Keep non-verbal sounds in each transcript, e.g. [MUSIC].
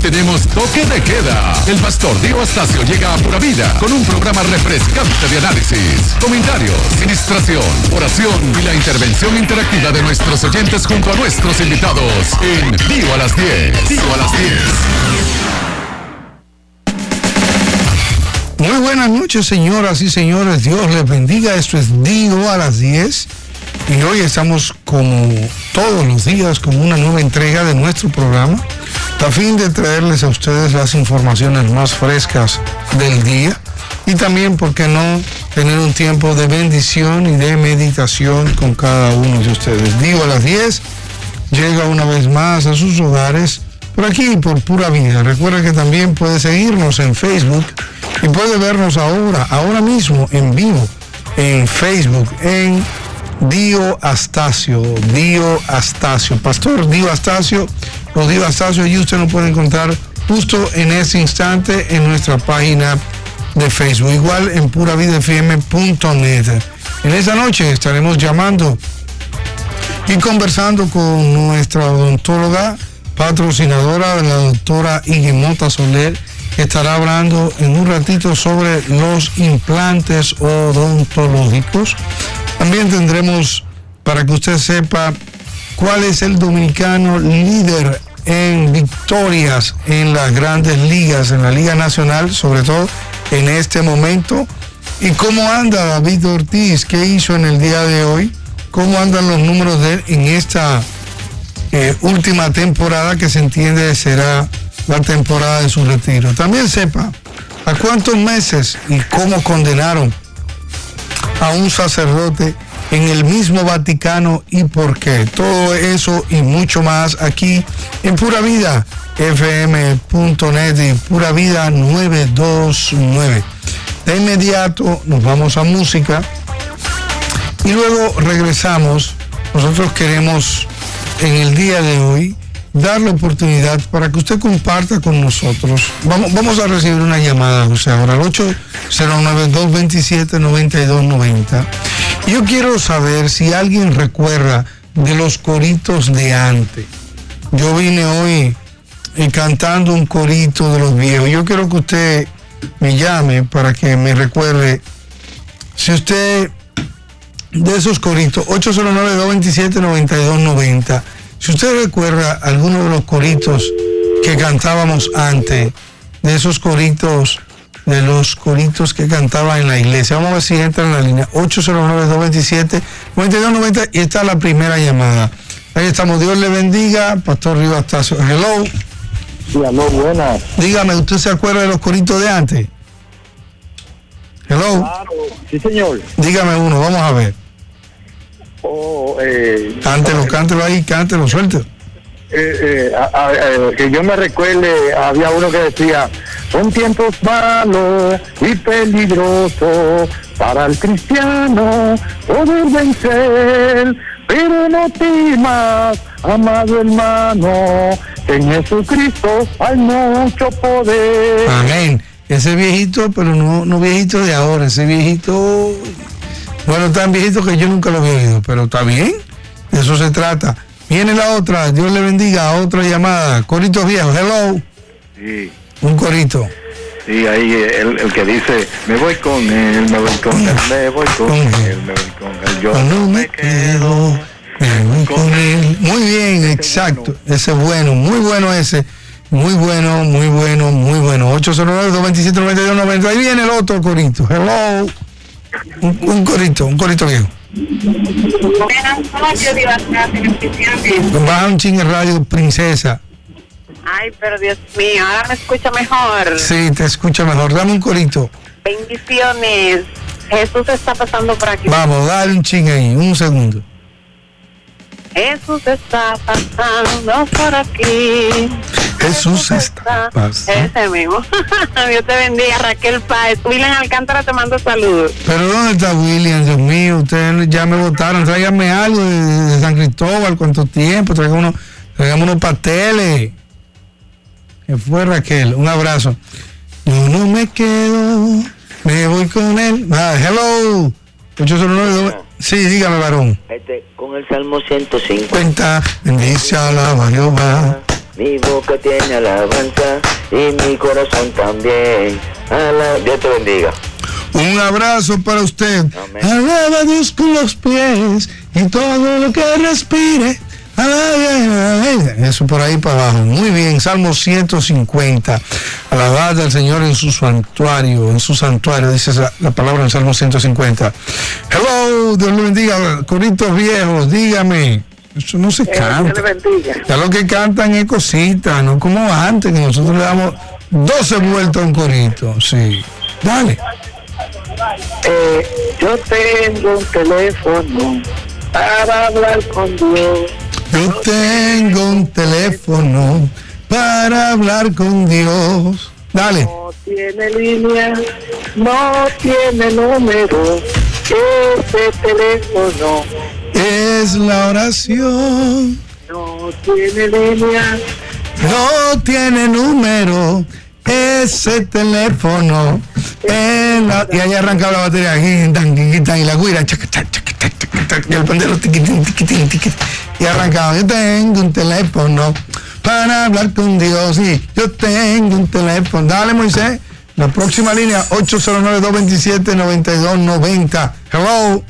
tenemos toque de queda. El pastor Diego Astacio llega a pura vida con un programa refrescante de análisis, comentarios, administración, oración y la intervención interactiva de nuestros oyentes junto a nuestros invitados en Vivo a las 10. Vivo a las 10. Muy buenas noches, señoras y señores. Dios les bendiga. Esto es Digo a las 10. Y hoy estamos como todos los días con una nueva entrega de nuestro programa a fin de traerles a ustedes las informaciones más frescas del día y también, ¿por qué no?, tener un tiempo de bendición y de meditación con cada uno de ustedes. Digo a las 10, llega una vez más a sus hogares por aquí, por pura vida. Recuerda que también puede seguirnos en Facebook y puede vernos ahora, ahora mismo, en vivo, en Facebook, en Dio Astacio, Dio Astacio, Pastor Dio Astacio, o Dio Astacio, y usted lo puede encontrar justo en ese instante en nuestra página de Facebook, igual en puravidafm.net. En esa noche estaremos llamando y conversando con nuestra odontóloga patrocinadora la doctora Iguimota Soler, que estará hablando en un ratito sobre los implantes odontológicos. También tendremos, para que usted sepa, cuál es el dominicano líder en victorias en las grandes ligas, en la Liga Nacional, sobre todo en este momento. ¿Y cómo anda David Ortiz? ¿Qué hizo en el día de hoy? ¿Cómo andan los números de él en esta eh, última temporada que se entiende será la temporada de su retiro. También sepa a cuántos meses y cómo condenaron a un sacerdote en el mismo Vaticano y por qué. Todo eso y mucho más aquí en Pura Vida, fm.net y Pura Vida 929. De inmediato nos vamos a música y luego regresamos. Nosotros queremos en el día de hoy dar la oportunidad para que usted comparta con nosotros. Vamos, vamos a recibir una llamada, José, ahora al 809-227-9290. Yo quiero saber si alguien recuerda de los coritos de antes. Yo vine hoy eh, cantando un corito de los viejos. Yo quiero que usted me llame para que me recuerde. Si usted de esos coritos, 809-227-9290. Si usted recuerda alguno de los coritos que cantábamos antes, de esos coritos, de los coritos que cantaba en la iglesia, vamos a ver si entra en la línea 809-227-9290 y está la primera llamada. Ahí estamos, Dios le bendiga, Pastor Rivas Tazo. Hello. Sí, aló, buenas. Dígame, ¿usted se acuerda de los coritos de antes? Hello. Claro, sí, señor. Dígame uno, vamos a ver. Oh, eh, Cántelo, cántelo ahí, cántelo, suelto. eh, eh, a- a- eh, que yo me recuerde, había uno que decía, son tiempos malos y peligrosos para el cristiano poder vencer, pero no temas, amado hermano, que en Jesucristo hay mucho poder. Amén. Ese viejito, pero no, no viejito de ahora, ese viejito, bueno, tan viejito que yo nunca lo había oído, pero está bien, de eso se trata. Viene la otra, Dios le bendiga, otra llamada, coritos viejos, hello, Sí, un corito. sí, ahí el, el que dice, me voy con él, me voy con él, me voy con él, me voy con él, yo no me quedo. me voy con él. Muy bien, exacto, ese es bueno, muy bueno ese. Muy bueno, muy bueno, muy bueno. 809-227-9290. Ahí viene el otro corito. Hello. Un, un corito, un corito viejo. Buenas noches. Baja un chingue radio, princesa. Ay, pero Dios mío, ahora me escucha mejor. Sí, te escucha mejor. Dame un corito. Bendiciones. Jesús está pasando por aquí. Vamos, dale un chingue ahí, un segundo. Jesús está pasando por aquí. Jesús está pasando. Ese mismo. [LAUGHS] Dios te bendiga, Raquel Páez. William Alcántara te mando saludos. Pero ¿dónde está William? Dios mío, ustedes ya me votaron. Tráigame algo de, de San Cristóbal. ¿Cuánto tiempo? Tráigame unos, unos pasteles. Fue Raquel. Un abrazo. Yo no me quedo, me voy con él. Ah, hello. 809. Sí, dígame, varón. Este, con el Salmo 105. Cuenta, bendice a la Jehová. Mi boca tiene alabanza y mi corazón también. Ala- Dios te bendiga. Un abrazo para usted. Amén. Alaba a Dios con los pies y todo lo que respire. Alaba- Eso por ahí para abajo. Muy bien, Salmo 150. Alabad al Señor en su santuario, en su santuario, dice la, la palabra en Salmo 150. Hello, Dios le bendiga. Coritos viejos, dígame. Eso no se canta. bendiga. Ya lo que cantan es cositas, no como antes, que nosotros le damos 12 vueltas a un corito. Sí. Dale. Eh, yo tengo un teléfono para hablar con Dios. Yo tengo un teléfono para hablar con Dios. Dale. No tiene línea, no tiene número. Ese teléfono Es la oración. no tiene línea. No tiene número. Ese teléfono. es la- Y ahí arrancaba la batería. Y la guira. Y el pandero. tiquitín, tiquitín, tiquitín, Y arrancaba. Yo tengo un teléfono para hablar con Dios. Sí, yo tengo un teléfono. Dale, Moisés. La próxima línea, 809-227-9290. Hello.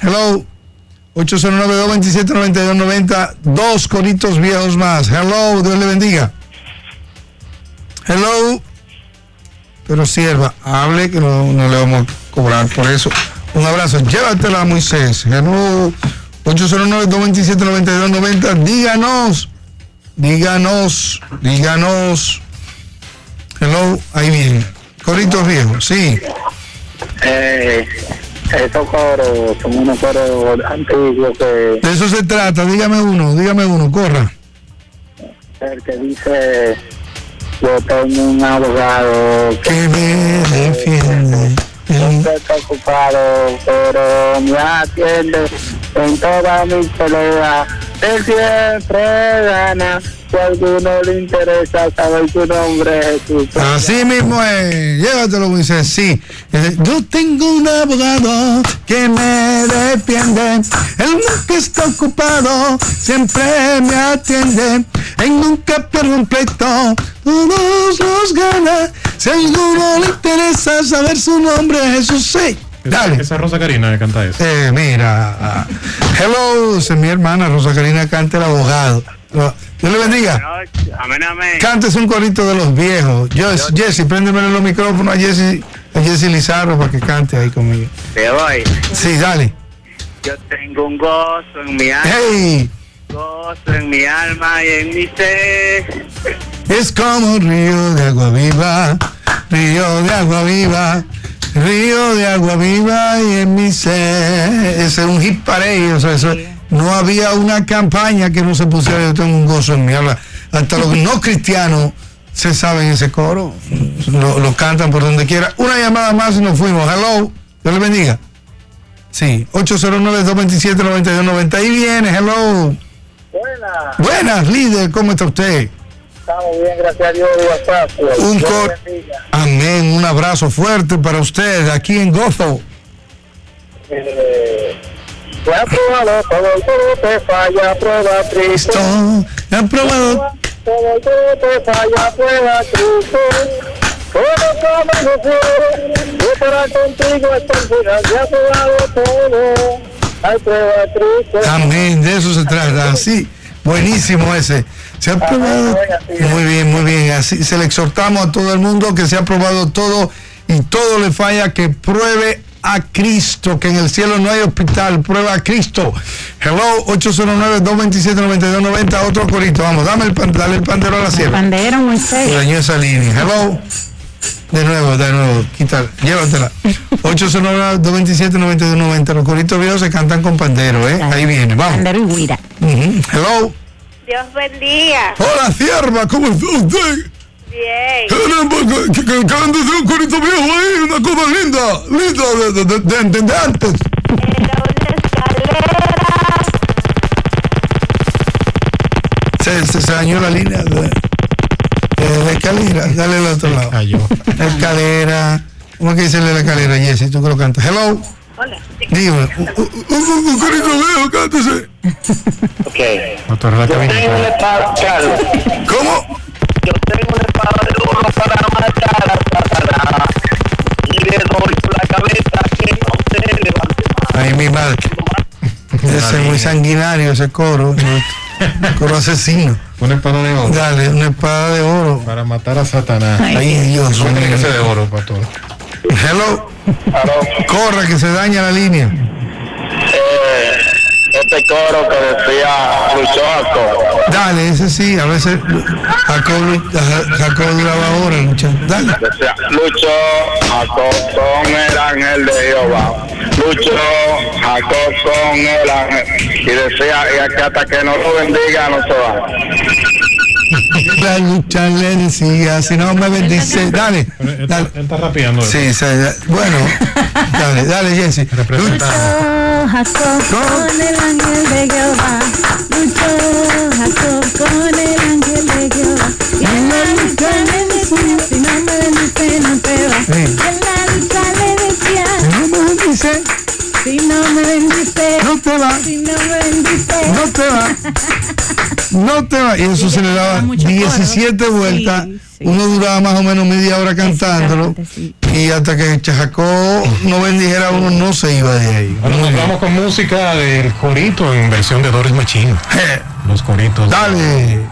Hello. 809-227-9290. Dos coritos viejos más. Hello. Dios le bendiga. Hello. Pero sierva, hable que no, no le vamos a cobrar por eso. Un abrazo. Llévatela, Moisés. Hello. 809-227-9290. Díganos. Díganos. Díganos. Hello. Ahí viene. Coritos viejos. Sí. Eh, esos coros son unos coros antiguos que De eso se trata. Dígame uno. Dígame uno. Corra. el que dice yo tengo un abogado que Que me defiende. ocupado pero me atiende en todas mis peleas él siempre gana si a alguno le interesa saber su nombre Jesús Así mismo es. Llévatelo, Moisés. Sí. Eh, Yo tengo un abogado que me defiende. Él nunca está ocupado. Siempre me atiende. Él nunca pierde un pleito. Todos los gana. Si a alguno le interesa saber su nombre, Jesús. Sí. Dale. Esa es Rosa Karina que canta eso. Eh, mira. Hello, es mi hermana Rosa Karina Cante, el abogado. Dios le bendiga. amén amén Cantes un corito de los viejos. Yo, Jesse, préndeme los micrófonos a Jesse, a Jesse Lizarro para que cante ahí conmigo. te voy Sí, dale. yo tengo un gozo en mi alma Hey, gozo en mi alma y en mi ser es como un río de agua viva, río de agua viva, río de agua viva y en mi ser. Ese es un hit para ellos. Eso, no había una campaña que no se pusiera yo tengo un gozo en mi alma. Hasta los no [LAUGHS] cristianos se saben ese coro, lo, lo cantan por donde quiera. Una llamada más y nos fuimos. Hello, Dios le bendiga. Sí, 809-227-9290. Ahí viene, hello. buena Buenas, líder, ¿cómo está usted? Estamos bien gracias a Dios WhatsApp Un Dios cor... Amén, un abrazo fuerte para usted aquí en Gozo. Eh, ha probado todo todo te falla prueba Cristo Esto, ¿me han probado? todo todo te falla prueba Cristo todo como quiere yo estará contigo hasta el final ha probado todo hay prueba Cristo Amén, de eso se trata. Así, buenísimo ese. Se ha probado. Muy bien, muy bien. Así se le exhortamos a todo el mundo que se ha probado todo y todo le falla, que pruebe a Cristo, que en el cielo no hay hospital, prueba a Cristo. Hello, 809-227-9290, otro corito. Vamos, dame el, pan- dale el pandero a la sierra. Pandero, Moisés. dañó esa línea. Hello. De nuevo, de nuevo, quítala, llévatela. 809-227-9290. Los coritos viejos se cantan con pandero, ¿eh? Ahí viene, vamos. Pandero y guira. Hello. Dios bendiga. Hola, sierva, ¿cómo está usted? Bien. Hacer un corito viejo ahí, una cosa linda, linda de, de, de, de- de- de antes. Era una escalera. Se, se, se dañó la línea de, de escalera. Dale al otro lado. Escalera. ¿Cómo es que dice la escalera, Jessy? Tú que lo cantas. Hello. Dime, un, un, un, un corito viejo, cántese. Ok. Motorla Yo cabina. tengo una espada, Carlos. ¿Cómo? Yo tengo una espada de oro para matar a Satanás. Y le doy por la cabeza que no se levante más. Ay, mi madre. Ese es muy sanguinario, ese coro. Coro asesino. Una espada de oro Dale, una espada de oro. para matar a Satanás. Ay, Dios Eso tiene que ser de mío. oro para todo. Hello. Aló. Corra, que se daña la línea. Eh, este coro que decía Luchoaco. Dale, ese sí, a veces Jacob, duraba horas luchando. Dale. Decía, Lucho Jacob con el ángel de Jehová. Lucho Jacob con el ángel. Y decía, y hasta que no lo bendiga no se va. La lucha le decía, si no me bendice, dale. Él, dale. él está rapeando. Sí, sí, bueno, dale, dale, Jesse. Luchó Jacob con el ángel de Jehová. Luchó Jacob con el ángel de Jehová. Y en la lucha le decía, si no me bendice no te va. Sí. En la lucha le decía, Si no me bendice, si no me bendice, no te va, si no me bendice. no te va. [LAUGHS] No te va. Y eso se le daba mucho 17 coro. vueltas. Sí, sí. Uno duraba más o menos media hora cantándolo. Y hasta que Chajacó no bendijera uno, no se iba de ahí. Bueno, Muy nos bien. vamos con música del corito en versión de Doris Machine. Eh, Los coritos. Dale. Este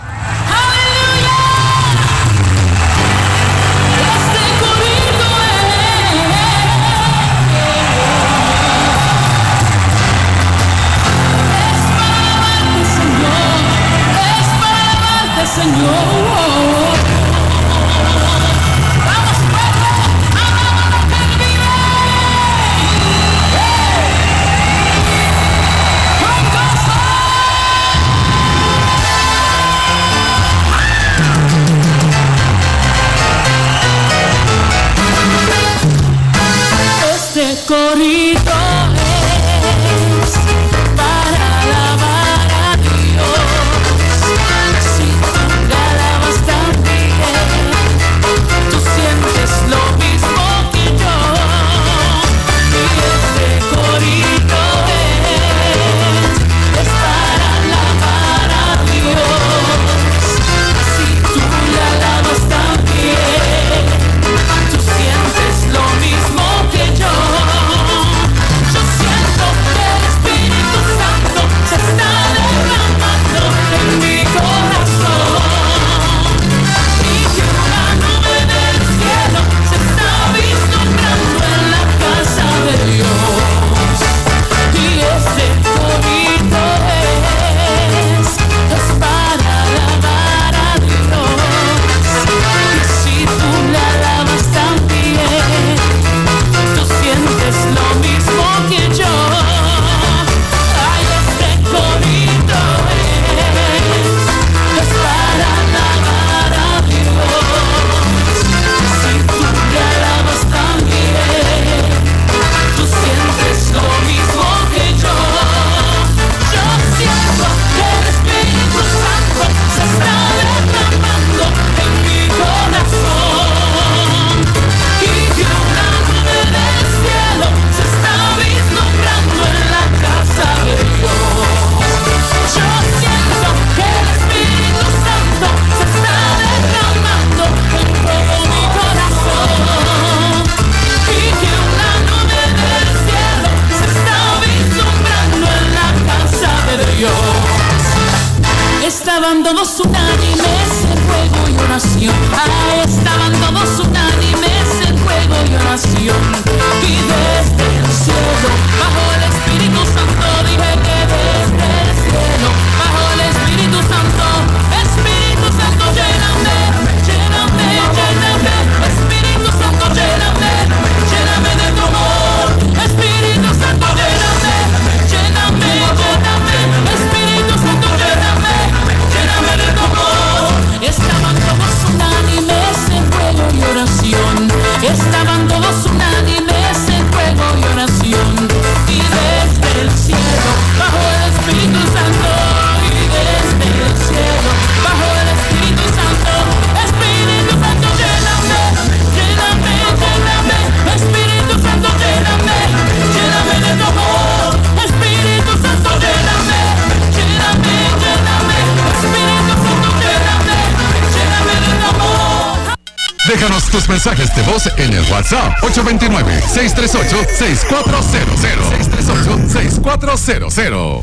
tus mensajes de voz en el WhatsApp 829-638-6400. 638-6400.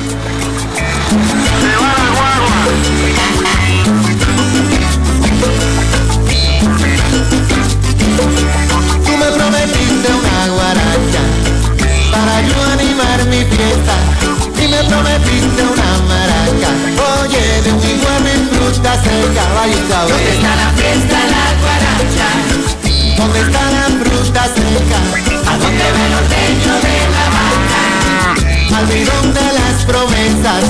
Tú me prometiste una guaracha para yo animar mi fiesta y me prometiste una maraca. Oye, de un igual y fruta seca, vaya. ¿Dónde está la fiesta, la guaracha? ¿Dónde está la fruta seca? ¿A dónde ve el ordeño de la vaca? Al bidón de las promesas,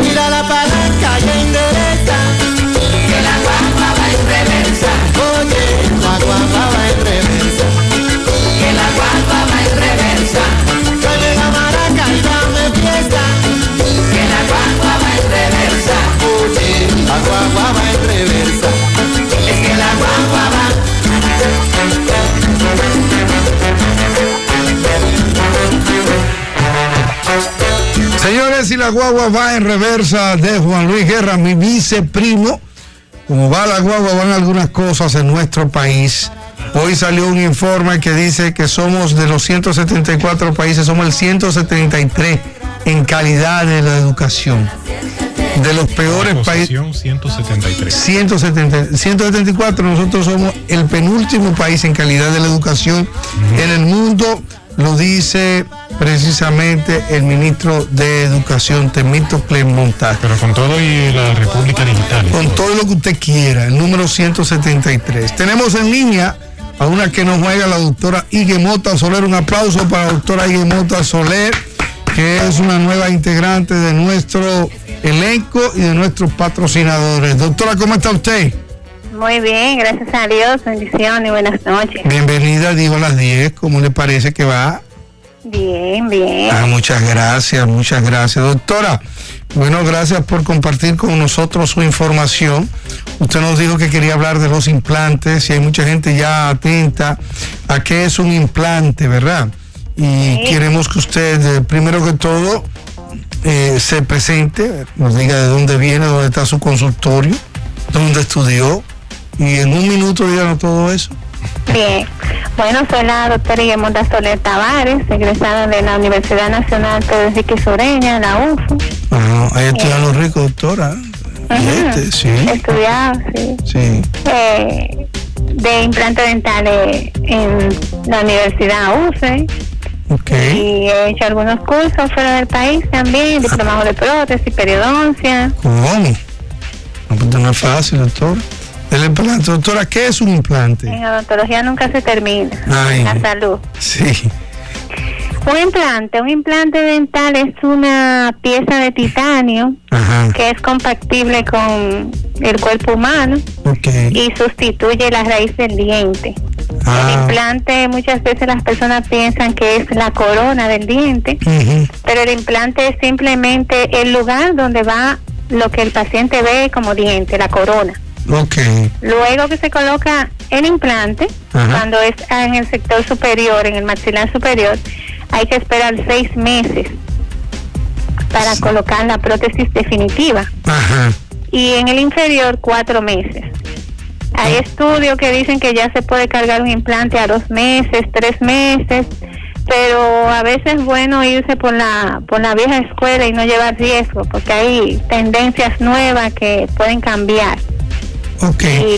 mira la palanca Señores, y la guagua va en reversa de Juan Luis Guerra, mi viceprimo. Como va la guagua, van algunas cosas en nuestro país. Hoy salió un informe que dice que somos de los 174 países, somos el 173 en calidad de la educación. De los peores países. Posición 173. 170, 174, nosotros somos el penúltimo país en calidad de la educación en el mundo, lo dice precisamente el ministro de Educación, Temito Montaje. Pero con todo y la República Digital. Con todo. lo que usted quiera, el número 173. Tenemos en línea a una que nos juega la doctora Iguemota Soler. Un aplauso para la doctora Iguemota Soler, que es una nueva integrante de nuestro elenco y de nuestros patrocinadores. Doctora, ¿cómo está usted? Muy bien, gracias a Dios, bendiciones, buenas noches. Bienvenida, digo a las 10. ¿Cómo le parece que va? Bien, bien. Ah, muchas gracias, muchas gracias. Doctora, bueno, gracias por compartir con nosotros su información. Usted nos dijo que quería hablar de los implantes y hay mucha gente ya atenta a qué es un implante, ¿verdad? Y Sí. queremos que usted, eh, primero que todo, eh, se presente, nos diga de dónde viene, dónde está su consultorio, dónde estudió y en un minuto díganos todo eso. Bien. Bueno, soy la doctora Guillermo Soler Tavares, egresada de la Universidad Nacional Pedro Enrique Sureña, la UFU. Ah, ahí estudian los ricos, doctora. Este, sí, Estudiado, sí. sí. Eh, de implantes dentales en la Universidad UCE Ok. y he hecho algunos cursos fuera del país también, diplomado de prótesis, periodoncia. ¿Cómo? No, pues no es fácil, doctor. El implante, doctora, ¿qué es un implante? En odontología nunca se termina. Ay. La salud. Sí. Un implante, un implante dental es una pieza de titanio Ajá. que es compatible con el cuerpo humano y sustituye la raíz del diente. El Ah. implante muchas veces las personas piensan que es la corona del diente, pero el implante es simplemente el lugar donde va lo que el paciente ve como diente, la corona. Luego que se coloca el implante, Ajá. cuando es en el sector superior, en el maxilar superior, hay que esperar seis meses para colocar la prótesis definitiva. Ajá. Y en el inferior, cuatro meses. Hay estudios que dicen que ya se puede cargar un implante a dos meses, tres meses, pero a veces es bueno irse por la, por la vieja escuela y no llevar riesgo, porque hay tendencias nuevas que pueden cambiar.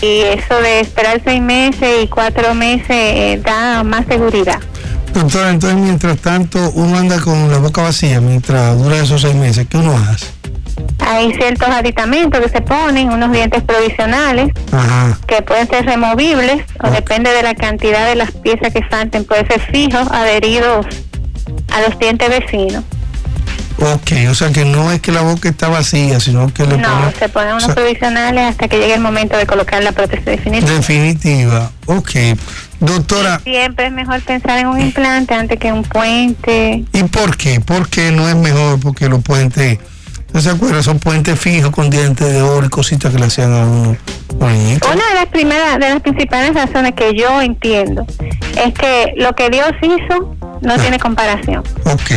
Y eso de esperar seis meses y cuatro meses eh, da más seguridad. Doctora, entonces mientras tanto uno anda con la boca vacía mientras dura esos seis meses. ¿Qué uno hace? Hay ciertos aditamentos que se ponen, unos dientes provisionales, Ajá. que pueden ser removibles o depende de la cantidad de las piezas que falten, puede ser fijos, adheridos a los dientes vecinos. Ok, o sea que no es que la boca está vacía, sino que le No, ponen se ponen unos o sea, provisionales hasta que llegue el momento de colocar la prótesis definitiva. definitiva. Ok. Doctora, Siempre es mejor pensar en un implante antes que un puente. ¿y por qué? ¿Por qué no es mejor? Porque los puentes, ¿no se acuerdan? Son puentes fijos con dientes de oro y cositas que le hacían a uno. Bonito. Una de las primeras, de las principales razones que yo entiendo es que lo que Dios hizo no tiene comparación. Ok,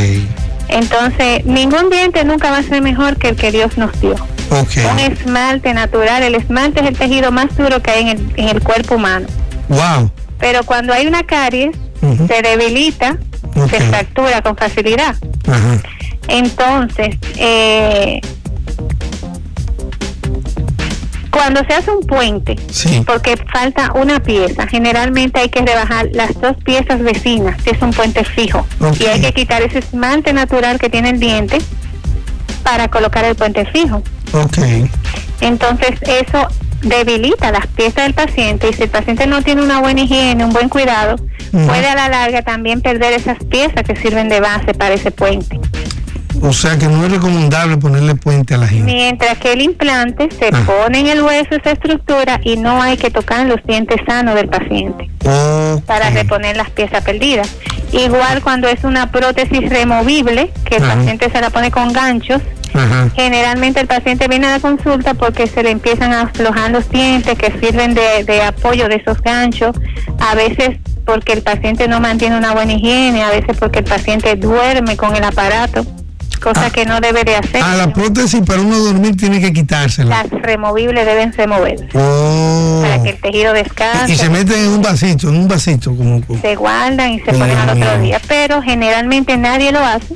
Entonces, ningún diente nunca va a ser mejor que el que Dios nos dio. Un esmalte natural, el esmalte es el tejido más duro que hay en el, en el cuerpo humano. Wow. Pero cuando hay una caries, se debilita, se fractura con facilidad. Entonces, eh, cuando se hace un puente, Sí. porque falta una pieza, generalmente hay que rebajar las dos piezas vecinas, si es un puente fijo, y hay que quitar ese esmalte natural que tiene el diente para colocar el puente fijo. Ok. Entonces, eso debilita las piezas del paciente y si el paciente no tiene una buena higiene, un buen cuidado, puede a la larga también perder esas piezas que sirven de base para ese puente. O sea que no es recomendable ponerle puente a la gente. Mientras que el implante se Ah. pone en el hueso esa estructura y no hay que tocar los dientes sanos del paciente para reponer las piezas perdidas. Igual cuando es una prótesis removible, que el Ajá. paciente se la pone con ganchos, Ajá. generalmente el paciente viene a la consulta porque se le empiezan a aflojar los dientes que sirven de, de apoyo de esos ganchos, a veces porque el paciente no mantiene una buena higiene, a veces porque el paciente duerme con el aparato, cosa Ah. que no debe de hacer. A la prótesis para uno dormir tiene que quitársela. Las removibles deben removerse Oh. para que el tejido descanse. Y se meten en un vasito, en un vasito como. como- se guardan y se ponen al otro día, pero generalmente nadie lo hace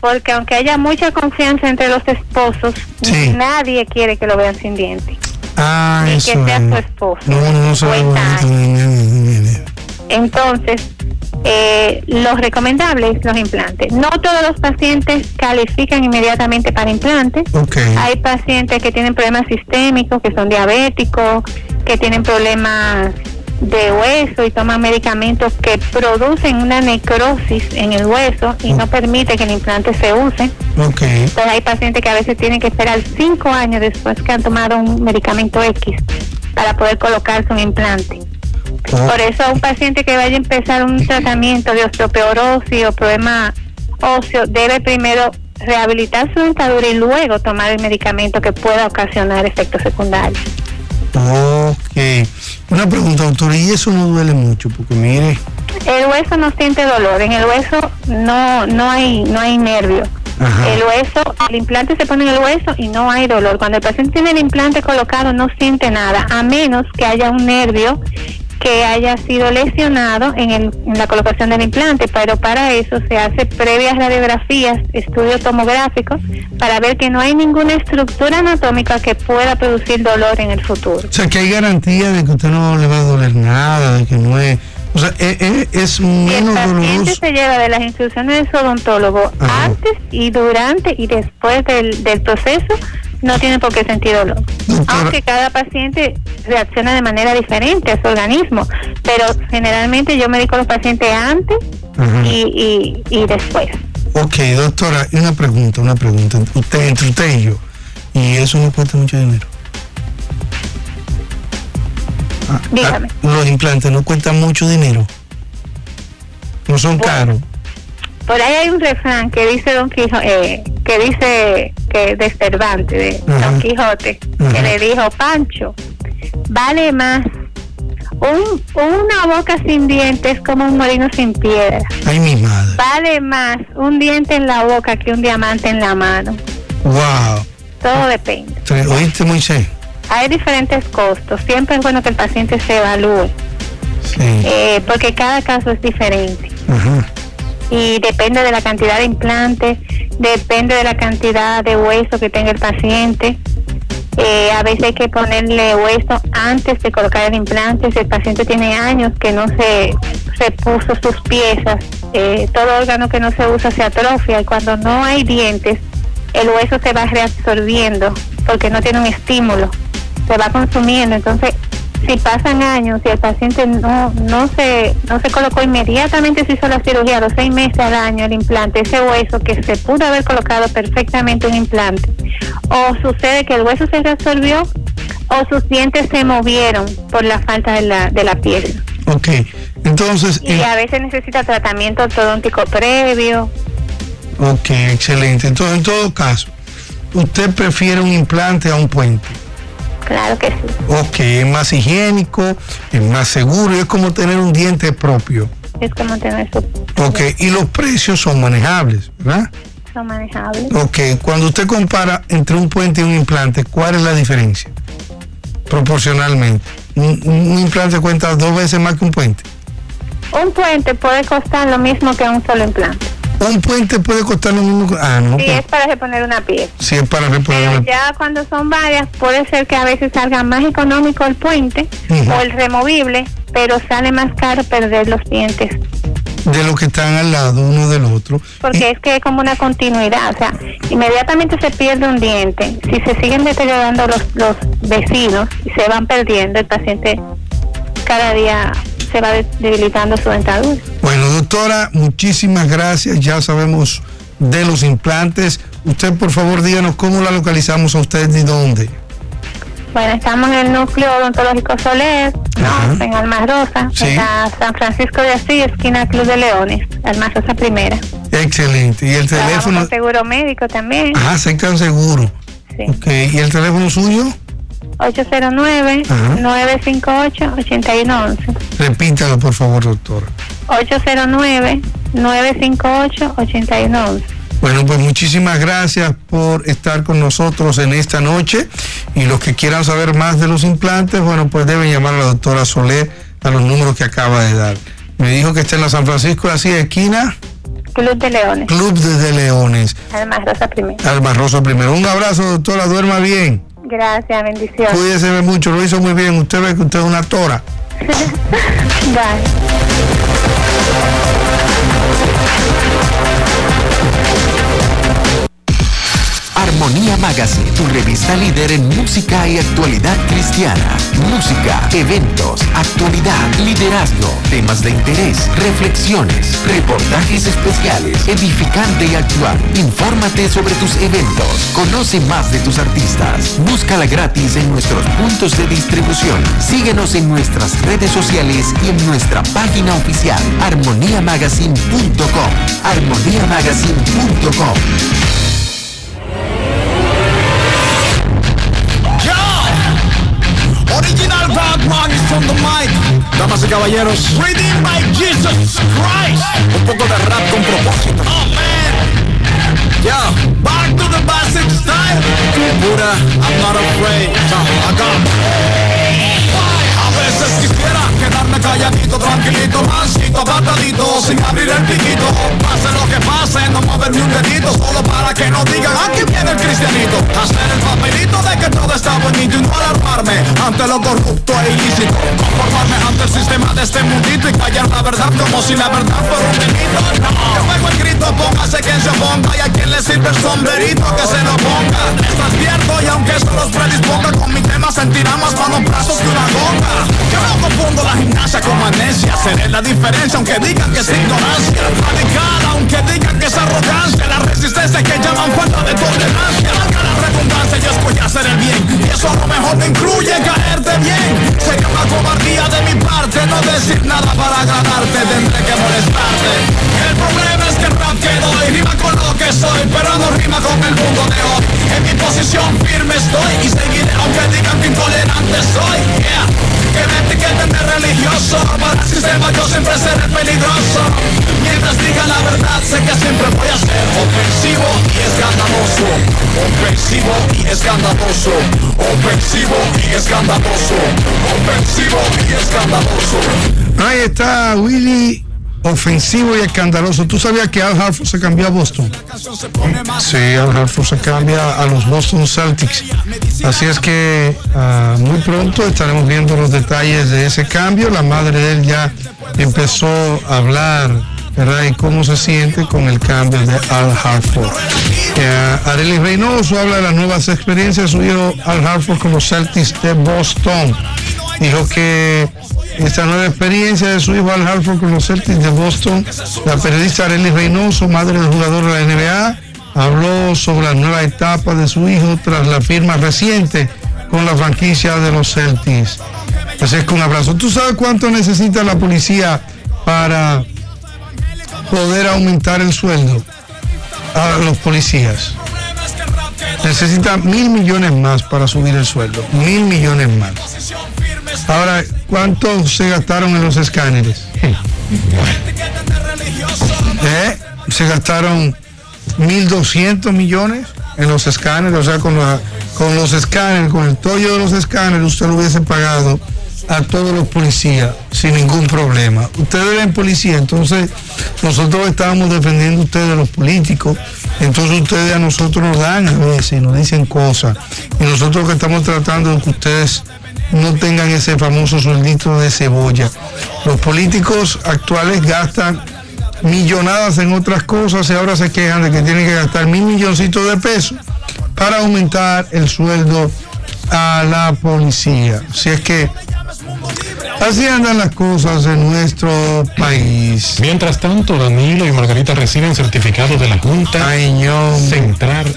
porque aunque haya mucha confianza entre los esposos, Sí. nadie quiere que lo vean sin dientes. Ah, Ni eso que sea es. su esposo. No, no, no se ve 50 bonito. Entonces, eh, lo recomendable es los implantes. No todos los pacientes califican inmediatamente para implantes. Ok. Hay pacientes que tienen problemas sistémicos, que son diabéticos, que tienen problemas de hueso y toman medicamentos que producen una necrosis en el hueso y no permite que el implante se use. Ok. Entonces hay pacientes que a veces tienen que esperar cinco años después que han tomado un medicamento X para poder colocarse un implante. Por eso un paciente que vaya a empezar un tratamiento de osteoporosis o problema óseo debe primero rehabilitar su dentadura y luego tomar el medicamento que pueda ocasionar efectos secundarios. Ok. Una pregunta, doctora, y eso no duele mucho, porque mire. El hueso no siente dolor, en el hueso no no hay no hay nervio. Ajá. El hueso, el implante se pone en el hueso y no hay dolor. Cuando el paciente tiene el implante colocado no siente nada, a menos que haya un nervio que haya sido lesionado en, el- en la colocación del implante, pero para eso se hace previas radiografías, estudios tomográficos, para ver que no hay ninguna estructura anatómica que pueda producir dolor en el futuro. O sea, que hay garantía de que usted no le va a doler nada, de que no es. O sea, es, es- es Si el menos paciente doloroso. se lleva de las instrucciones de su odontólogo Ajá. antes y durante y después del, del proceso, no tiene por qué sentir dolor. Doctora. Aunque cada paciente reacciona de manera diferente a su organismo, pero generalmente yo medico a los pacientes antes y, y, y después. Ok, doctora, una pregunta, una pregunta. Usted, entre usted y yo, y eso no cuesta mucho dinero. Dígame. ah, los implantes no cuestan mucho dinero. No son Bueno. caros. Por ahí hay un refrán que dice Don Quijote, que dice que de Cervantes, de Ajá. Don Quijote, Ajá. que le dijo, Pancho, vale más un, una boca sin dientes como un molino sin piedra. Ay, mi madre. Vale más un diente en la boca que un diamante en la mano. Wow. Todo depende. ¿Oíste, Moisés? Hay diferentes costos. Siempre es bueno que el paciente se evalúe, Sí. eh, porque cada caso es diferente. Ajá. y depende de la cantidad de implantes, depende de la cantidad de hueso que tenga el paciente. Eh, a veces hay que ponerle hueso antes de colocar el implante. Si el paciente tiene años que no se, se puso sus piezas, eh, todo órgano que no se usa se atrofia y cuando no hay dientes, el hueso se va reabsorbiendo porque no tiene un estímulo, se va consumiendo. Entonces, si pasan años y el paciente no no se no se colocó inmediatamente se hizo la cirugía a los seis meses al año el implante ese hueso que se pudo haber colocado perfectamente un implante o sucede que el hueso se reabsorbió o sus dientes se movieron por la falta de la de la pieza Ok. Entonces, y eh, a veces necesita tratamiento ortodóntico previo ok, excelente. Entonces, en todo caso, usted prefiere un implante a un puente. Claro que sí Ok, es más higiénico, es más seguro, es como tener un diente propio. es como tener su Ok, y los precios son manejables, ¿verdad? son manejables Ok, cuando usted compara entre un puente y un implante, ¿cuál es la diferencia? Proporcionalmente. un, un implante cuesta dos veces más que un puente. Un puente puede costar lo mismo que un solo implante. Un puente puede costar lo mismo. Ah, no, Si pues, es para reponer una pieza. si es para reponer Pero una- ya cuando son varias, puede ser que a veces salga más económico el puente o el removible, pero sale más caro perder los dientes. de los que están al lado uno del otro. Porque es que es como una continuidad, o sea, inmediatamente se pierde un diente. Si se siguen deteriorando los, los vecinos y se van perdiendo, el paciente cada día se va de- debilitando su dentadura. Bueno, doctora, muchísimas gracias. Ya sabemos de los implantes. Usted, por favor, díganos cómo la localizamos a usted y dónde. Bueno, estamos en el núcleo odontológico Soler, ¿no? en Almas Rosa, Sí. en San Francisco de Asís, esquina Club de Leones, Almas Rosa Primera. Excelente. Y el teléfono. con seguro médico también, Ah, aceptan seguro. Sí. Ok. ¿Y el teléfono suyo? 809-958-8111. Repítalo, por favor, doctora. 809-958-8111. Bueno, pues muchísimas gracias por estar con nosotros en esta noche. Y los que quieran saber más de los implantes, bueno, pues deben llamar a la doctora Soler a los números que acaba de dar. Me dijo que está en la San Francisco, así esquina, Club de Leones, Club de Leones, Almas Rosa Primera. Alba Rosa primero. Un abrazo, doctora, duerma bien. Gracias, bendiciones. Cuídese mucho, lo hizo muy bien. Usted ve que usted es una tora. [LAUGHS] Bye. Armonía Magazine, tu revista líder en música y actualidad cristiana. Música, eventos, actualidad, liderazgo, temas de interés, reflexiones, reportajes especiales, edificante y actual. Infórmate sobre tus eventos, conoce más de tus artistas. Búscala gratis en nuestros puntos de distribución. Síguenos en nuestras redes sociales y en nuestra página oficial armoniamagazine.com. armoniamagazine.com. The mic. Damas y caballeros, Redeemed by Jesus Christ. Un poco de rap con propósito. Oh man. Yeah, back to the basic style. Pura, I'm not afraid. So, I got a veces quisiera quedarme calladito, tranquilito, mansito, apartadito, sin abrir el piquito. Pase lo que pase, no mover ni un dedito, solo para que no digan aquí viene el cristianito. Hacer el papelito de que todo está bonito y no alarmarme ante lo corrupto e ilícito. Conformarme ante el sistema de este mundito y callar la verdad como si la verdad fuera un delito. No, que juego el grito, póngase quien se oponga y a quien le sirve el sombrerito que se lo ponga. Está advierto y aunque eso los predisponga con mi tema sentirá más malos brazos que una gonga. Yo no confundo la gimnasia con amnesia, seré la diferencia aunque digan que es ignorancia. Radical aunque digan que es arrogancia, la resistencia que llaman falta de tolerancia. Marca la redundancia, yo escogí hacer el bien y eso a lo mejor no incluye caerte bien. Sería una cobardía de mi parte no decir nada para agradarte, tendré que molestarte. El problema es que el rap que doy rima con lo que soy, pero no rima con el mundo de hoy. En mi posición firme estoy y seguiré aunque digan que intolerante soy. Yeah. Que me etiqueten de religioso Para el sistema yo siempre seré peligroso. Mientras diga la verdad sé que siempre voy a ser Ofensivo y escandaloso. Ofensivo y escandaloso. Ofensivo y escandaloso. Ofensivo y escandaloso. Ahí está Willy, ofensivo y escandaloso. ¿Tú sabías que Al Hartford se cambió a Boston? Sí, Al Hartford se cambia a los Boston Celtics. Así es que ah, muy pronto estaremos viendo los detalles de ese cambio. La madre de él ya empezó a hablar, ¿verdad? Y cómo se siente con el cambio de Al Hartford. Eh, Arely Reynoso habla de las nuevas experiencias de su hijo Al Hartford con los Celtics de Boston. Dijo que esta nueva experiencia de su hijo Al Hartford con los Celtics de Boston, la periodista Arely Reynoso, madre del jugador de la NBA, habló sobre la nueva etapa de su hijo tras la firma reciente con la franquicia de los Celtics. Así es que un abrazo. ¿Tú sabes cuánto necesita la policía para poder aumentar el sueldo a los policías? Necesita mil millones más para subir el sueldo. Mil millones más. Ahora, ¿cuánto se gastaron en los escáneres? ¿Eh? Se gastaron 1.200 millones en los escáneres, o sea, con, la- con los escáneres, con el tollo de los escáneres, usted lo hubiese pagado a todos los policías sin ningún problema. Ustedes ven policía, entonces nosotros estábamos defendiendo a ustedes los políticos, entonces ustedes a nosotros nos dan a veces, nos dicen cosas, y nosotros que estamos tratando de que ustedes no tengan ese famoso sueldito de cebolla. Los políticos actuales gastan millonadas en otras cosas y ahora se quejan de que tienen que gastar mil milloncitos de pesos para aumentar el sueldo a la policía. Si es que así andan las cosas en nuestro país. Mientras tanto, Danilo y Margarita reciben certificado de la Junta Central.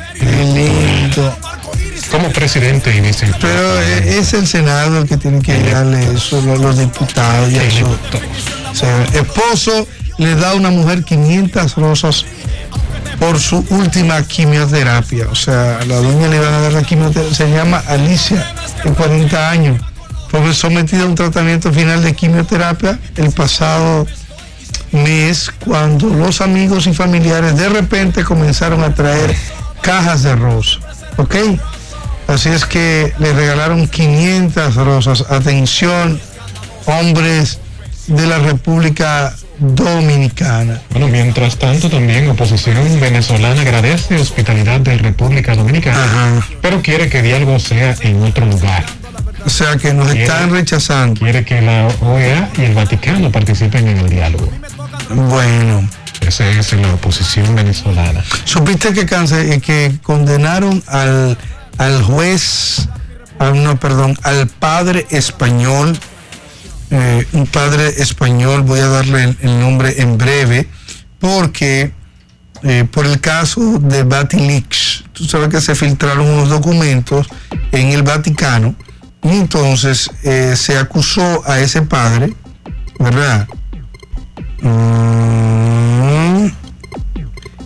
Como presidente y vice. Pero eh, es el Senado el que tiene que darle eso, los, diputados y eso. O sea, esposo le da a una mujer 500 rosas por su última quimioterapia. O sea, la doña le van a dar la quimioterapia. Se llama Alicia, de 40 años. Fue sometida a un tratamiento final de quimioterapia el pasado mes cuando los amigos y familiares de repente comenzaron a traer cajas de rosas. ¿Ok? Así es que le regalaron 500 rosas. Atención, hombres de la República Dominicana. Bueno, mientras tanto también oposición venezolana agradece hospitalidad de República Dominicana, pero quiere que diálogo sea en otro lugar. O sea que nos están rechazando. Quiere que la OEA y el Vaticano participen en el diálogo. Bueno. Esa es la oposición venezolana. ¿Supiste que, que condenaron al, al juez, al- no, perdón, al padre español, eh, un padre español, voy a darle el, nombre en breve, porque eh, por el caso de Batilix, tú sabes que se filtraron unos documentos en el Vaticano, y entonces eh, se acusó a ese padre, ¿verdad? Mm,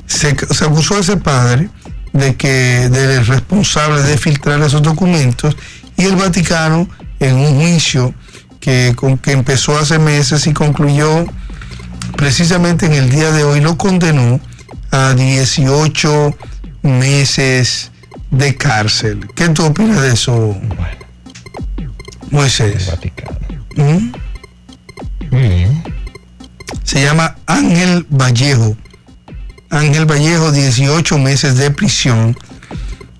se acusó a ese padre de que del responsable de filtrar esos documentos y el Vaticano en un juicio que, con- que empezó hace meses y concluyó precisamente en el día de hoy lo condenó a 18 meses de cárcel. ¿Qué tú opinas de eso, Moisés? ¿Mm? Se llama Ángel Vallejo. Ángel Vallejo, 18 meses de prisión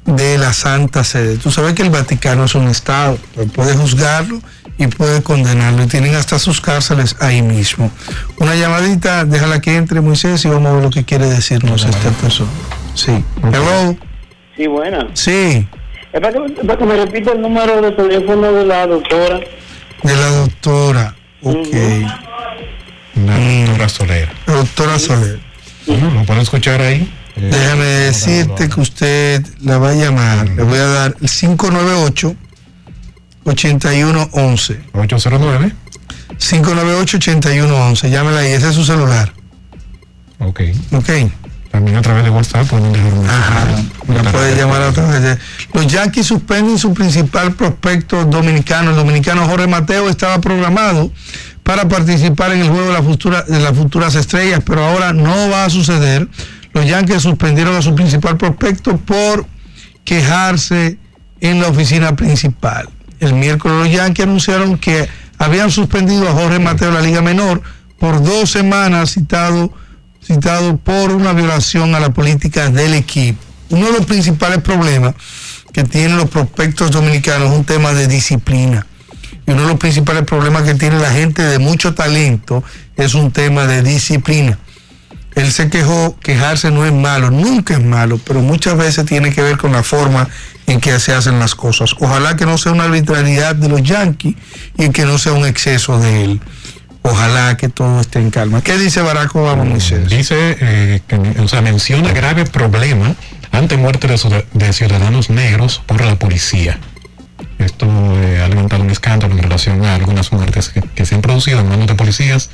de la Santa Sede. Tú sabes que el Vaticano es un Estado, pues puede juzgarlo y puede condenarlo. Y tienen hasta sus cárceles ahí mismo. Una llamadita, déjala que entre Moisés y vamos a ver lo que quiere decirnos esta persona. Sí. Hello. Sí, buena. Sí, Es para que, para que me repita el número de teléfono de la doctora. de la doctora. Ok. La doctora Soler. La doctora Soler. Bueno, lo pueden escuchar ahí. Eh, Déjame decirte que usted la va a llamar. Le voy a dar el 598 8111. 809. 598 8111. Llámela ahí, ese es su celular. Ok. Ok. También a través de WhatsApp pueden dejar un Ajá. La puede llamar a través de. Los Yankees suspenden su principal prospecto dominicano. El dominicano Jorge Mateo estaba programado para participar en el juego de, las futuras estrellas, pero ahora no va a suceder. Los Yankees suspendieron a su principal prospecto por quejarse en la oficina principal. El miércoles los Yankees anunciaron que habían suspendido a Jorge Mateo de la Liga Menor por dos semanas citado, citado por una violación a la política del equipo. Uno de los principales problemas que tienen los prospectos dominicanos es un tema de disciplina. Y uno de los principales problemas que tiene la gente de mucho talento es un tema de disciplina. Él se quejó, quejarse no es malo, nunca es malo, pero muchas veces tiene que ver con la forma en que se hacen las cosas. Ojalá que no sea una arbitrariedad de los Yankees y que no sea un exceso de él. Ojalá que todo esté en calma. ¿Qué dice Barack Obama, Moisés? Dice, eh, que, o sea, menciona grave problema ante muerte de ciudadanos negros por la policía. Esto eh, ha levantado un escándalo en relación a algunas muertes que, se han producido en manos de policías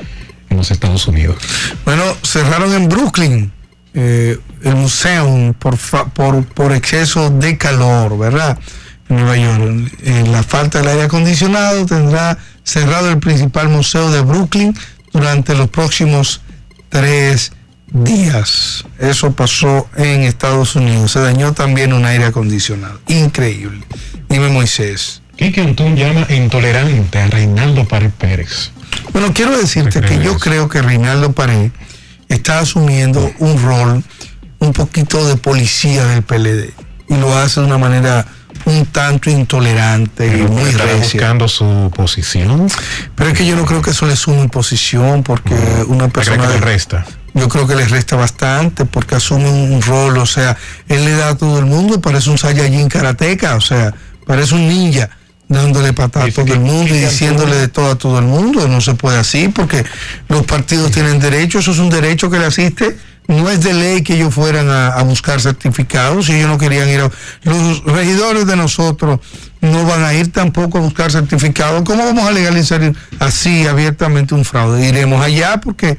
en los Estados Unidos. Bueno, cerraron en Brooklyn eh, el museo por, por, por exceso de calor, ¿verdad? En Nueva York. Eh, la falta del aire acondicionado tendrá cerrado el principal museo de Brooklyn durante los próximos tres días. Eso pasó en Estados Unidos. Se dañó también un aire acondicionado. Increíble. Dime Moisés. Quique Antún llama intolerante a Reinaldo Pared Pérez. Bueno, quiero decirte que yo creo que Reinaldo Pared está asumiendo un rol un poquito de policía del PLD y lo hace de una manera un tanto intolerante y muy ¿Estará recia. buscando su posición? Pero es que yo no creo que eso le sume posición porque una persona... que le resta? Yo creo que le resta bastante porque asume un rol, o sea, él le da a todo el mundo, parece un Saiyajin karateca, o sea, parece un ninja dándole patada a todo el mundo y diciéndole de todo a todo el mundo. No se puede así porque los partidos tienen derecho, eso es un derecho que le asiste. No es de ley que ellos fueran a, a buscar certificados, si ellos no querían ir a... Los regidores de nosotros no van a ir tampoco a buscar certificados. ¿Cómo vamos a legalizar así abiertamente un fraude? Iremos allá porque...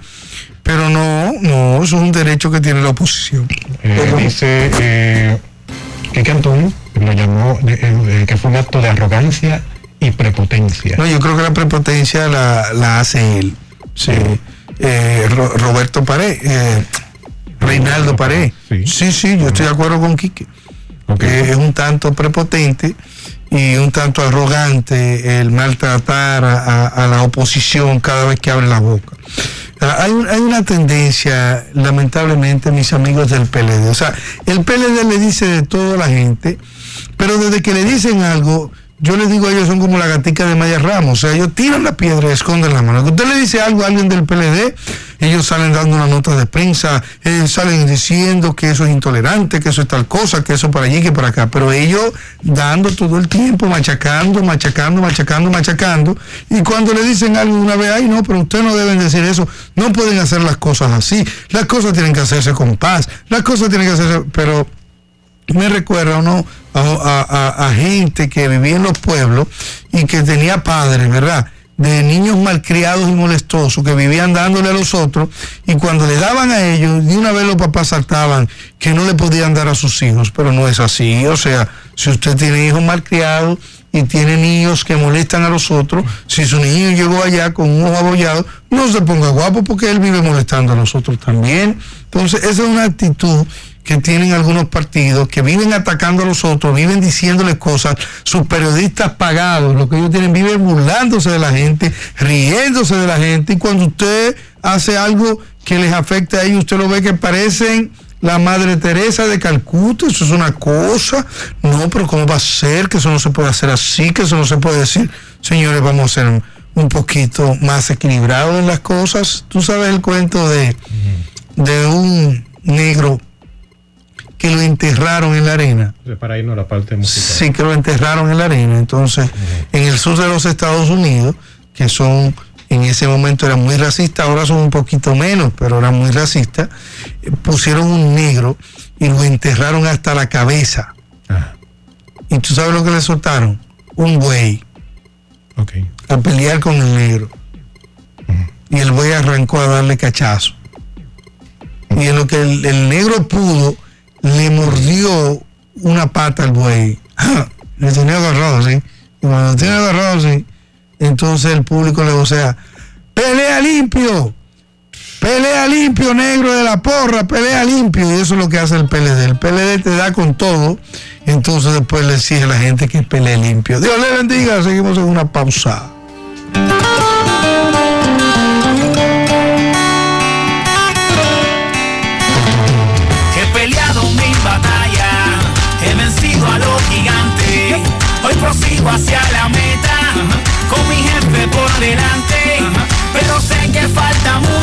Pero no, no, eso es un derecho que tiene la oposición. Eh, dice eh, Quique Antún, lo llamó eh, eh, que fue un acto de arrogancia y prepotencia. No, yo creo que la prepotencia la, la hace él. Sí. Eh, Ro- Roberto Paré, Reinaldo Paré. Sí, sí, yo estoy de acuerdo con Quique. Que es un tanto prepotente y un tanto arrogante el maltratar a, la oposición cada vez que abre la boca. Ah, Hay, hay una tendencia, lamentablemente, mis amigos del PLD. O sea, el PLD le dice de todo a la gente, pero desde que le dicen algo, yo les digo a ellos son como la gatica de Maya Ramos. O sea, ellos tiran la piedra y esconden la mano. Usted le dice algo a alguien del PLD, ellos salen dando una nota de prensa, eh, salen diciendo que eso es intolerante, que eso es tal cosa, que eso para allí, que para acá. Pero ellos dando todo el tiempo, machacando, machacando, machacando, machacando. Y cuando le dicen algo una vez, ay, no, pero ustedes no deben decir eso. No pueden hacer las cosas así. Las cosas tienen que hacerse con paz. Las cosas tienen que hacerse, pero me recuerda ¿no? a, a- a- a gente que vivía en los pueblos y que tenía padres, ¿verdad? De niños malcriados y molestosos que vivían dándole a los otros y cuando le daban a ellos, de una vez los papás saltaban que no le podían dar a sus hijos, pero no es así. O sea, si usted tiene hijos malcriados y tiene niños que molestan a los otros, si su niño llegó allá con un ojo abollado, no se ponga guapo porque él vive molestando a los otros también. Entonces, esa es una actitud que tienen algunos partidos, que viven atacando a los otros, viven diciéndoles cosas, sus periodistas pagados, lo que ellos tienen, viven burlándose de la gente, riéndose de la gente, y cuando usted hace algo que les afecta a ellos, usted lo ve que parecen la Madre Teresa de Calcuta, eso es una cosa, no, pero ¿cómo va a ser? Que eso no se puede hacer así, que eso no se puede decir, señores, vamos a ser un poquito más equilibrados en las cosas. Tú sabes el cuento de, de un negro que lo enterraron en la arena. Para irnos a la parte musical. Sí, que lo enterraron en la arena. Entonces, en el sur de los Estados Unidos, que son, en ese momento eran muy racistas, ahora son un poquito menos, pero eran muy racistas, eh, pusieron un negro y lo enterraron hasta la cabeza. Y tú sabes lo que le soltaron? Un buey. A pelear con el negro. Y el buey arrancó a darle cachazo. Y en lo que el, el negro pudo, le mordió una pata al buey. Le tenía agarrado así. Y cuando lo tiene agarrado así, entonces el público le vocea, pelea limpio, pelea limpio, negro de la porra, pelea limpio. Y eso es lo que hace el PLD. El PLD te da con todo, entonces después le exige a la gente que pelee limpio. Dios le bendiga, seguimos en una pausa. Hacia la meta, con mi jefe por delante. Pero sé que falta mucho, mucho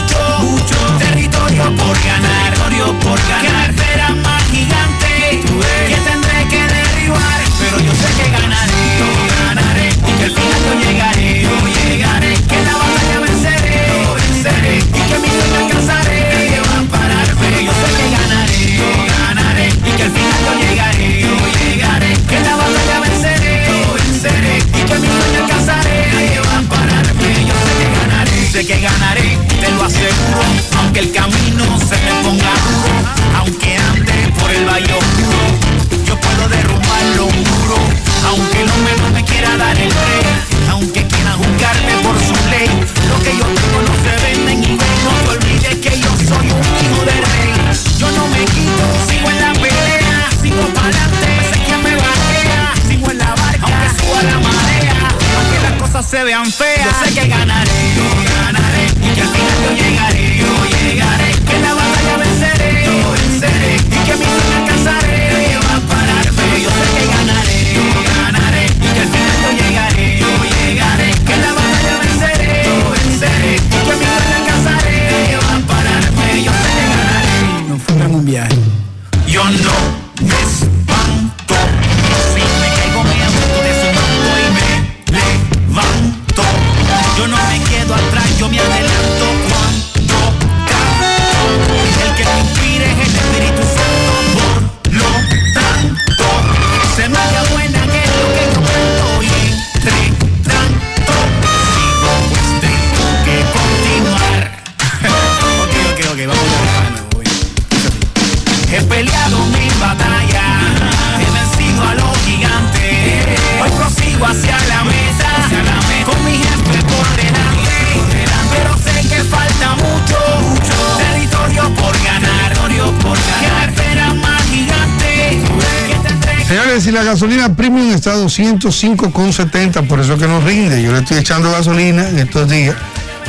si la gasolina premium está a 205,70, por eso que no rinde. Yo le estoy echando gasolina en estos días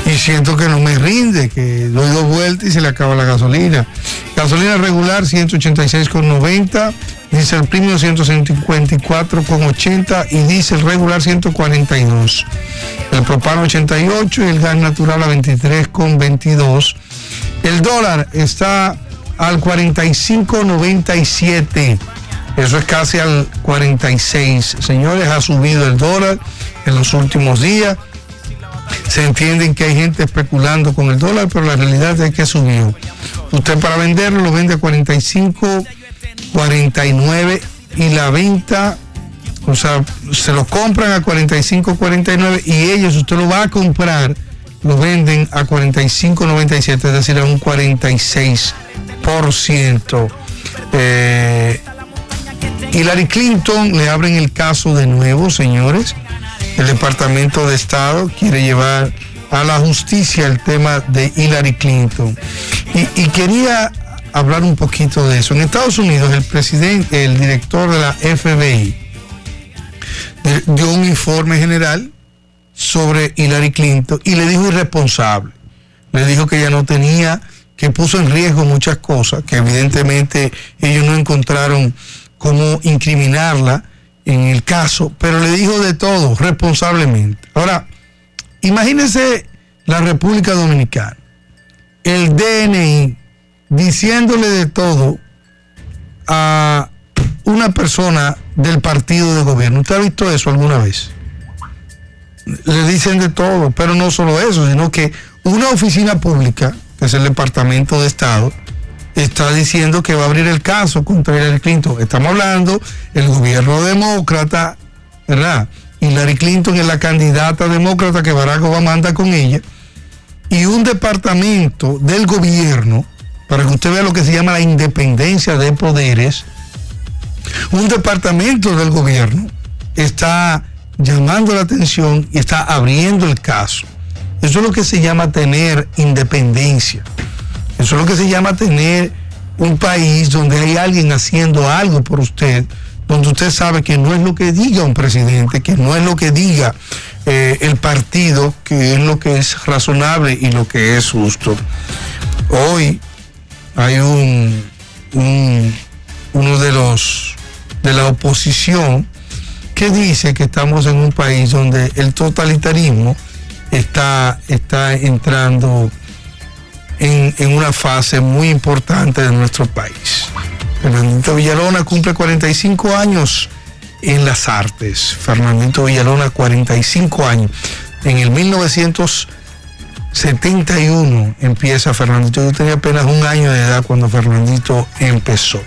y siento que no me rinde, que doy dos vueltas y se le acaba la gasolina. Gasolina regular 186,90, diésel premium 154,80 y diésel regular 142. El propano 88 y el gas natural a 23,22. El dólar está al 45,97. Eso es casi al 46. Señores, ha subido el dólar en los últimos días. Se entienden que hay gente especulando con el dólar, pero la realidad es que subió. Usted para venderlo lo vende a 45, 49 y la venta, o sea, se lo compran a 45, 49 y ellos, usted lo va a comprar, lo venden a 45, 97, es decir, a un 46%. Eh, Hillary Clinton le abren el caso de nuevo, señores. El Departamento de Estado quiere llevar a la justicia el tema de Hillary Clinton. Y, quería hablar un poquito de eso. En Estados Unidos, el presidente, el director de la FBI, eh, dio un informe general sobre Hillary Clinton y le dijo irresponsable. Le dijo que ella no tenía, que puso en riesgo muchas cosas, que evidentemente ellos no encontraron cómo incriminarla en el caso, pero le dijo de todo responsablemente. Ahora, imagínense la República Dominicana, el DNI diciéndole de todo a una persona del partido de gobierno. ¿Usted ha visto eso alguna vez? Le dicen de todo, pero no solo eso, sino que una oficina pública, que es el Departamento de Estado, está diciendo que va a abrir el caso contra Hillary Clinton. Estamos hablando el gobierno demócrata, ¿verdad? Hillary Clinton es la candidata demócrata que Barack Obama anda con ella. Y un departamento del gobierno, para que usted vea lo que se llama la independencia de poderes, un departamento del gobierno está llamando la atención y está abriendo el caso. Eso es lo que se llama tener independencia. Eso es lo que se llama tener un país donde hay alguien haciendo algo por usted, donde usted sabe que no es lo que diga un presidente, que no es lo que diga eh, el partido, que es lo que es razonable y lo que es justo. Hoy hay un, un- uno de los de la oposición que dice que estamos en un país donde el totalitarismo está, está entrando en, una fase muy importante de nuestro país. Fernandito Villalona cumple 45 años en las artes. Fernandito Villalona, 45 años. En el 1971 empieza Fernandito. Yo tenía apenas un año de edad cuando Fernandito empezó.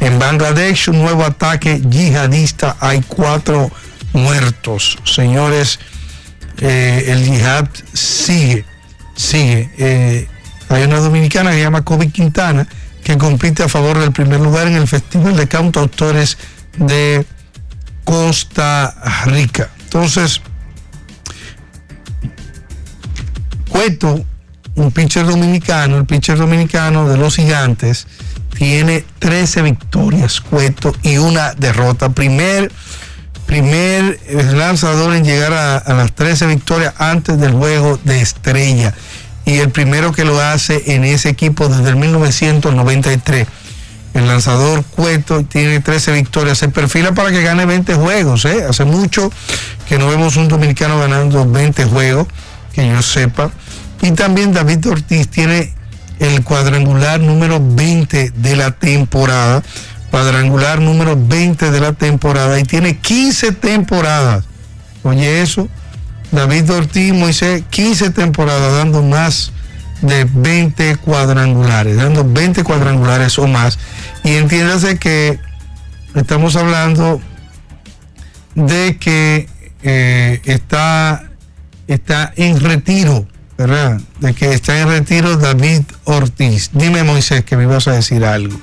En Bangladesh, un nuevo ataque yihadista. Hay cuatro muertos. Señores, eh, el yihad sigue, sigue. Eh, hay una dominicana que se llama Kobe Quintana que compite a favor del primer lugar en el Festival de Cantautores de Costa Rica. Entonces, Cueto, un pitcher dominicano, el pitcher dominicano de los gigantes, tiene 13 victorias, Cueto, y una derrota. Primer primer lanzador en llegar a, a las 13 victorias antes del juego de estrella. Y el primero que lo hace en ese equipo desde el 1993. El lanzador Cueto tiene 13 victorias. Se perfila para que gane 20 juegos. ¿eh? Hace mucho que no vemos un dominicano ganando 20 juegos, que yo sepa. Y también David Ortiz tiene el cuadrangular número 20 de la temporada. Cuadrangular número 20 de la temporada. Y tiene 15 temporadas. Oye eso. David Ortiz, Moisés, 15 temporadas dando más de 20 cuadrangulares, dando 20 cuadrangulares o más. Y entiéndase que estamos hablando de que eh, está, está en retiro, ¿verdad? De que está en retiro David Ortiz. Dime, Moisés, que me ibas a decir algo.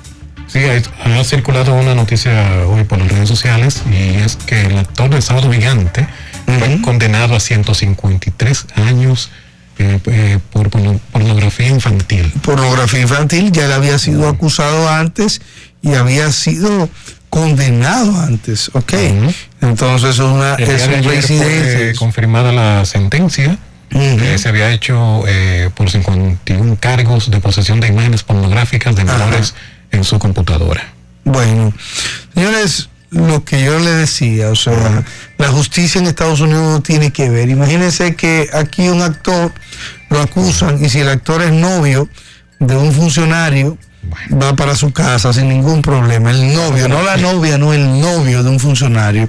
Sí, ha circulado una noticia hoy por las redes sociales y es que el actor de Sábado Gigante fue condenado a 153 años eh, eh, por porno- pornografía infantil. Pornografía infantil, ya él había sido acusado antes y había sido condenado antes, ¿ok? Entonces es una El es día de un ayer fue reincidencia. confirmada la sentencia. Eh, se había hecho eh, por 51 cargos de posesión de imágenes pornográficas de menores en su computadora. Bueno, señores, lo que yo le decía, o sea, la justicia en Estados Unidos no tiene que ver. Imagínense que aquí un actor lo acusan y si el actor es novio de un funcionario, va para su casa sin ningún problema. El novio, no la novia, no el novio de un funcionario,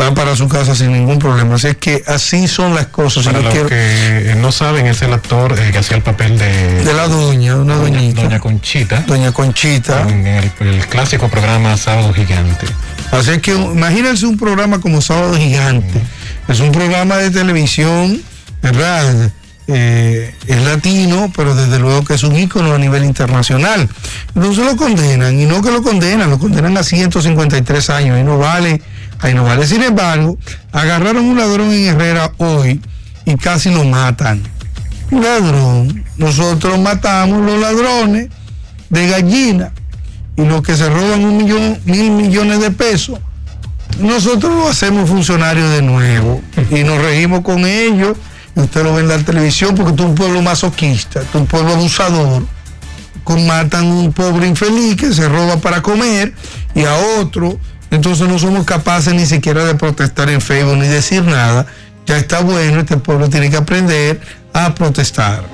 va para su casa sin ningún problema. Así es que así son las cosas. Para yo los quiero- que no saben, es el actor eh, que hacía el papel de, de la doña, una doñita. Doña Conchita. Doña Conchita. En el, el clásico programa Sábado Gigante. Así que imagínense un programa como Sábado Gigante. Es un programa de televisión, ¿verdad? Eh, es latino, pero desde luego que es un ícono a nivel internacional. Entonces lo condenan, y no que lo condenan, lo condenan a 153 años, ahí no vale, ahí no vale. Sin embargo, agarraron un ladrón en Herrera hoy y casi lo matan. Un ladrón, nosotros matamos los ladrones de gallina y los que se roban un millón, mil millones de pesos, nosotros lo hacemos funcionarios de nuevo y nos regimos con ellos. Y usted lo ve en la televisión porque eres un pueblo masoquista, eres un pueblo abusador. Matan a un pobre infeliz que se roba para comer y a otro. Entonces no somos capaces ni siquiera de protestar en Facebook ni decir nada. Ya está bueno, este pueblo tiene que aprender a protestar.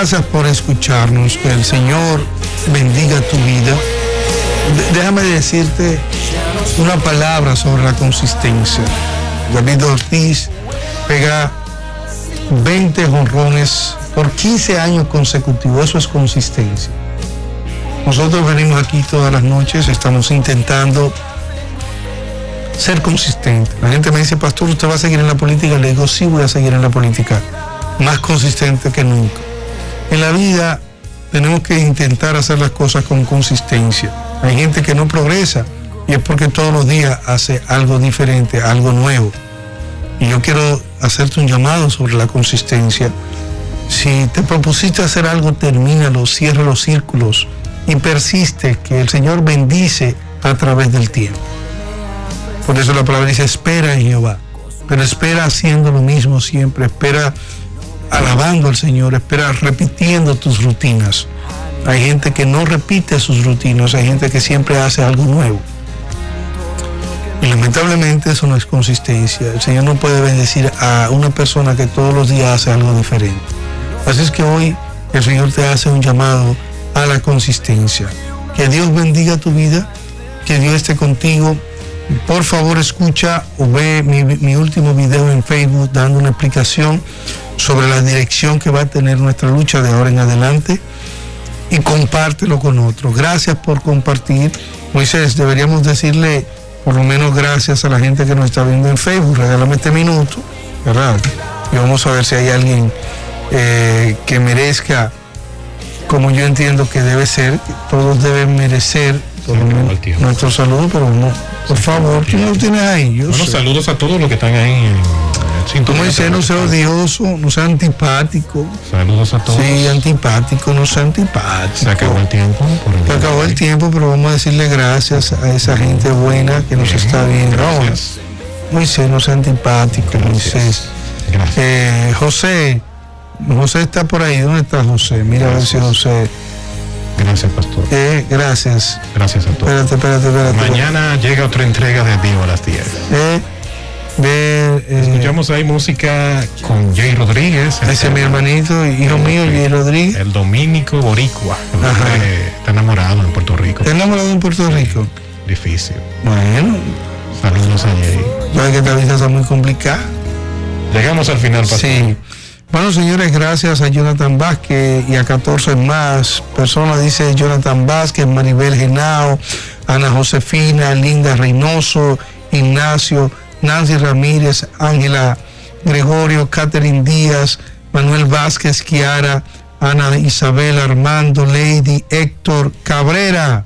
Gracias por escucharnos. Que el Señor bendiga tu vida. Déjame decirte una palabra sobre la consistencia. David Ortiz pega 20 jonrones por 15 años consecutivos. Eso es consistencia. Nosotros venimos aquí todas las noches, estamos intentando ser consistente. La gente me dice, pastor, ¿usted va a seguir en la política? Le digo, sí, voy a seguir en la política. Más consistente que nunca. En la vida tenemos que intentar hacer las cosas con consistencia. Hay gente que no progresa y es porque todos los días hace algo diferente, algo nuevo. Y yo quiero hacerte un llamado sobre la consistencia. Si te propusiste hacer algo, termínalo, cierra los círculos y persiste, que el Señor bendice a través del tiempo. Por eso la palabra dice, espera en Jehová. Pero espera haciendo lo mismo siempre, espera alabando al Señor, espera repitiendo tus rutinas. Hay gente que no repite sus rutinas, hay gente que siempre hace algo nuevo. Y lamentablemente eso no es consistencia. El Señor no puede bendecir a una persona que todos los días hace algo diferente. Así es que hoy el Señor te hace un llamado a la consistencia. Que Dios bendiga tu vida, que Dios esté contigo. Por favor escucha o ve mi, mi último video en Facebook dando una explicación sobre la dirección que va a tener nuestra lucha de ahora en adelante y compártelo con otros. Gracias por compartir. Moisés, deberíamos decirle por lo menos gracias a la gente que nos está viendo en Facebook. Regálame este minuto, ¿verdad? Y vamos a ver si hay alguien eh, que merezca, como yo entiendo que debe ser, todos deben merecer nuestro saludo, pero no, por favor, tú no lo tienes ahí. Yo Bueno, sé. saludos a todos los que están ahí en. Como dice, no sea odioso, no sea antipático. Saludos a todos. Sí, antipático, no sea antipático. Se acabó el tiempo. por el Se acabó el tiempo, pero vamos a decirle gracias a esa gente buena que nos está viendo. Gracias. Moisés, no sea antipático, Moisés. Eh, José, José está por ahí. ¿Dónde está José? Mira a ver si José. Gracias, pastor. Eh, gracias. Gracias a todos. Espérate, espérate, espérate. Mañana llega otra entrega de Vivo a las 10. Eh, eh, Escuchamos ahí música con Jay Rodríguez. ese es mi hermanito, hijo mío, Jay Rodríguez. El dominico boricua. el Está enamorado en Puerto Rico. ¿Está enamorado en Puerto Rico? Difícil. Bueno, Saludos a Jay. sabes que esta vida está muy complicada. Llegamos al final, pastor. Sí. Bueno, señores, gracias a Jonathan Vázquez y a 14 más personas, dice Jonathan Vázquez, Maribel Genao, Ana Josefina, Linda Reynoso, Ignacio, Nancy Ramírez, Ángela Gregorio, Catherine Díaz, Manuel Vázquez, Kiara, Ana Isabel, Armando, Lady, Héctor Cabrera,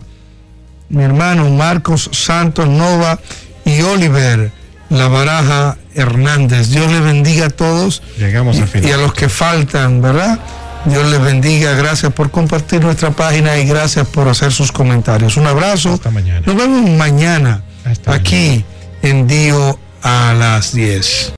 mi hermano Marcos Santos Nova y Oliver La Baraja Hernández. Dios les bendiga a todos Llegamos al y a los que faltan, ¿verdad? Dios les bendiga. Gracias por compartir nuestra página y gracias por hacer sus comentarios. Un abrazo. Hasta mañana. Nos vemos mañana aquí en Dio a las 10.